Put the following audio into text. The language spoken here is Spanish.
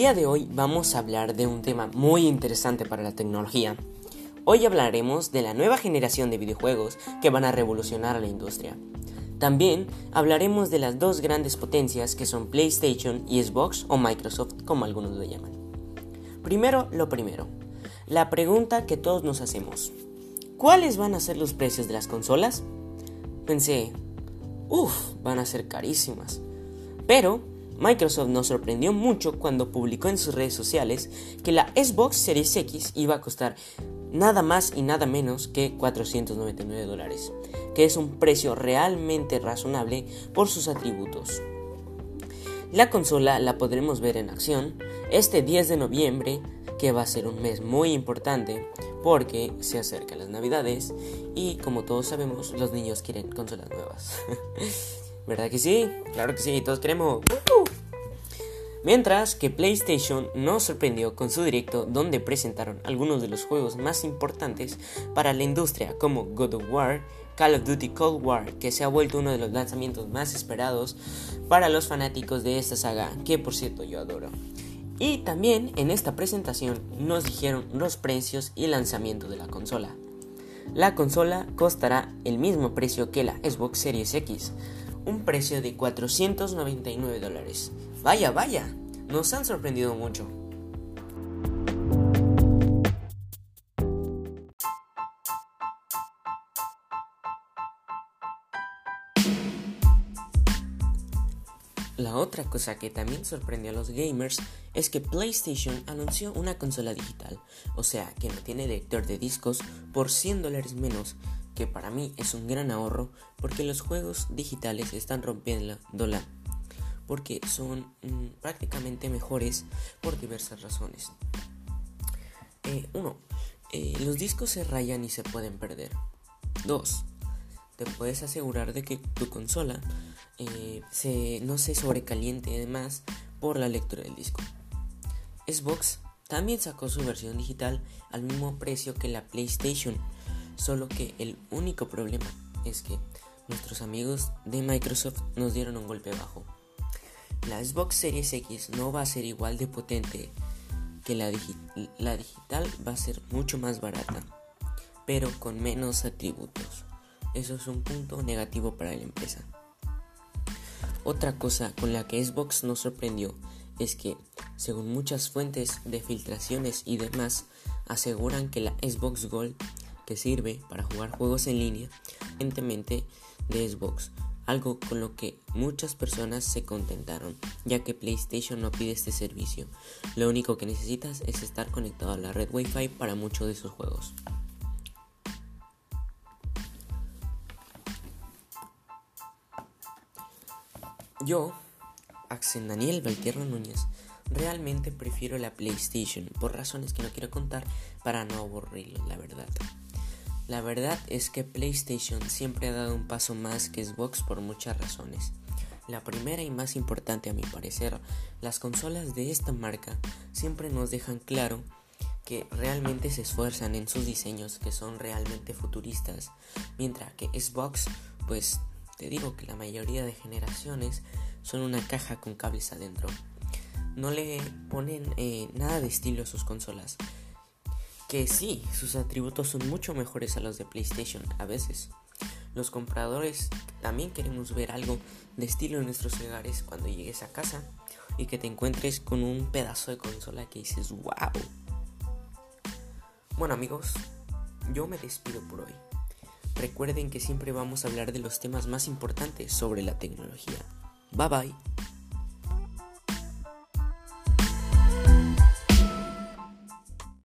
día de hoy vamos a hablar de un tema muy interesante para la tecnología. Hoy hablaremos de la nueva generación de videojuegos que van a revolucionar a la industria. También hablaremos de las dos grandes potencias que son PlayStation y Xbox o Microsoft como algunos lo llaman. Primero, lo primero. La pregunta que todos nos hacemos. ¿Cuáles van a ser los precios de las consolas? Pensé, uff, van a ser carísimas. Pero Microsoft nos sorprendió mucho cuando publicó en sus redes sociales que la Xbox Series X iba a costar nada más y nada menos que 499 dólares, que es un precio realmente razonable por sus atributos. La consola la podremos ver en acción este 10 de noviembre, que va a ser un mes muy importante porque se acercan las navidades y como todos sabemos los niños quieren consolas nuevas. ¿Verdad que sí? Claro que sí, todos queremos. Mientras que PlayStation nos sorprendió con su directo donde presentaron algunos de los juegos más importantes para la industria como God of War, Call of Duty Cold War, que se ha vuelto uno de los lanzamientos más esperados para los fanáticos de esta saga, que por cierto yo adoro. Y también en esta presentación nos dijeron los precios y lanzamiento de la consola. La consola costará el mismo precio que la Xbox Series X, un precio de 499 dólares. Vaya, vaya, nos han sorprendido mucho. La otra cosa que también sorprendió a los gamers es que PlayStation anunció una consola digital, o sea, que no tiene lector de discos por 100 dólares menos que para mí es un gran ahorro porque los juegos digitales están rompiendo la porque son mm, prácticamente mejores por diversas razones. Eh, uno, eh, los discos se rayan y se pueden perder. 2. Te puedes asegurar de que tu consola eh, se, no se sobrecaliente además por la lectura del disco. Xbox también sacó su versión digital al mismo precio que la PlayStation Solo que el único problema es que nuestros amigos de Microsoft nos dieron un golpe bajo. La Xbox Series X no va a ser igual de potente que la, la digital, va a ser mucho más barata, pero con menos atributos. Eso es un punto negativo para la empresa. Otra cosa con la que Xbox nos sorprendió es que, según muchas fuentes de filtraciones y demás, aseguran que la Xbox Gold que sirve para jugar juegos en línea evidentemente de Xbox, algo con lo que muchas personas se contentaron, ya que PlayStation no pide este servicio. Lo único que necesitas es estar conectado a la red Wi-Fi para muchos de sus juegos. Yo, Axel Daniel Valtierra Núñez, realmente prefiero la PlayStation por razones que no quiero contar para no aburrirlo, la verdad. La verdad es que PlayStation siempre ha dado un paso más que Xbox por muchas razones. La primera y más importante a mi parecer, las consolas de esta marca siempre nos dejan claro que realmente se esfuerzan en sus diseños que son realmente futuristas, mientras que Xbox, pues te digo que la mayoría de generaciones son una caja con cables adentro. No le ponen eh, nada de estilo a sus consolas que sí, sus atributos son mucho mejores a los de PlayStation a veces. Los compradores también queremos ver algo de estilo en nuestros hogares cuando llegues a casa y que te encuentres con un pedazo de consola que dices wow. Bueno amigos, yo me despido por hoy. Recuerden que siempre vamos a hablar de los temas más importantes sobre la tecnología. Bye bye.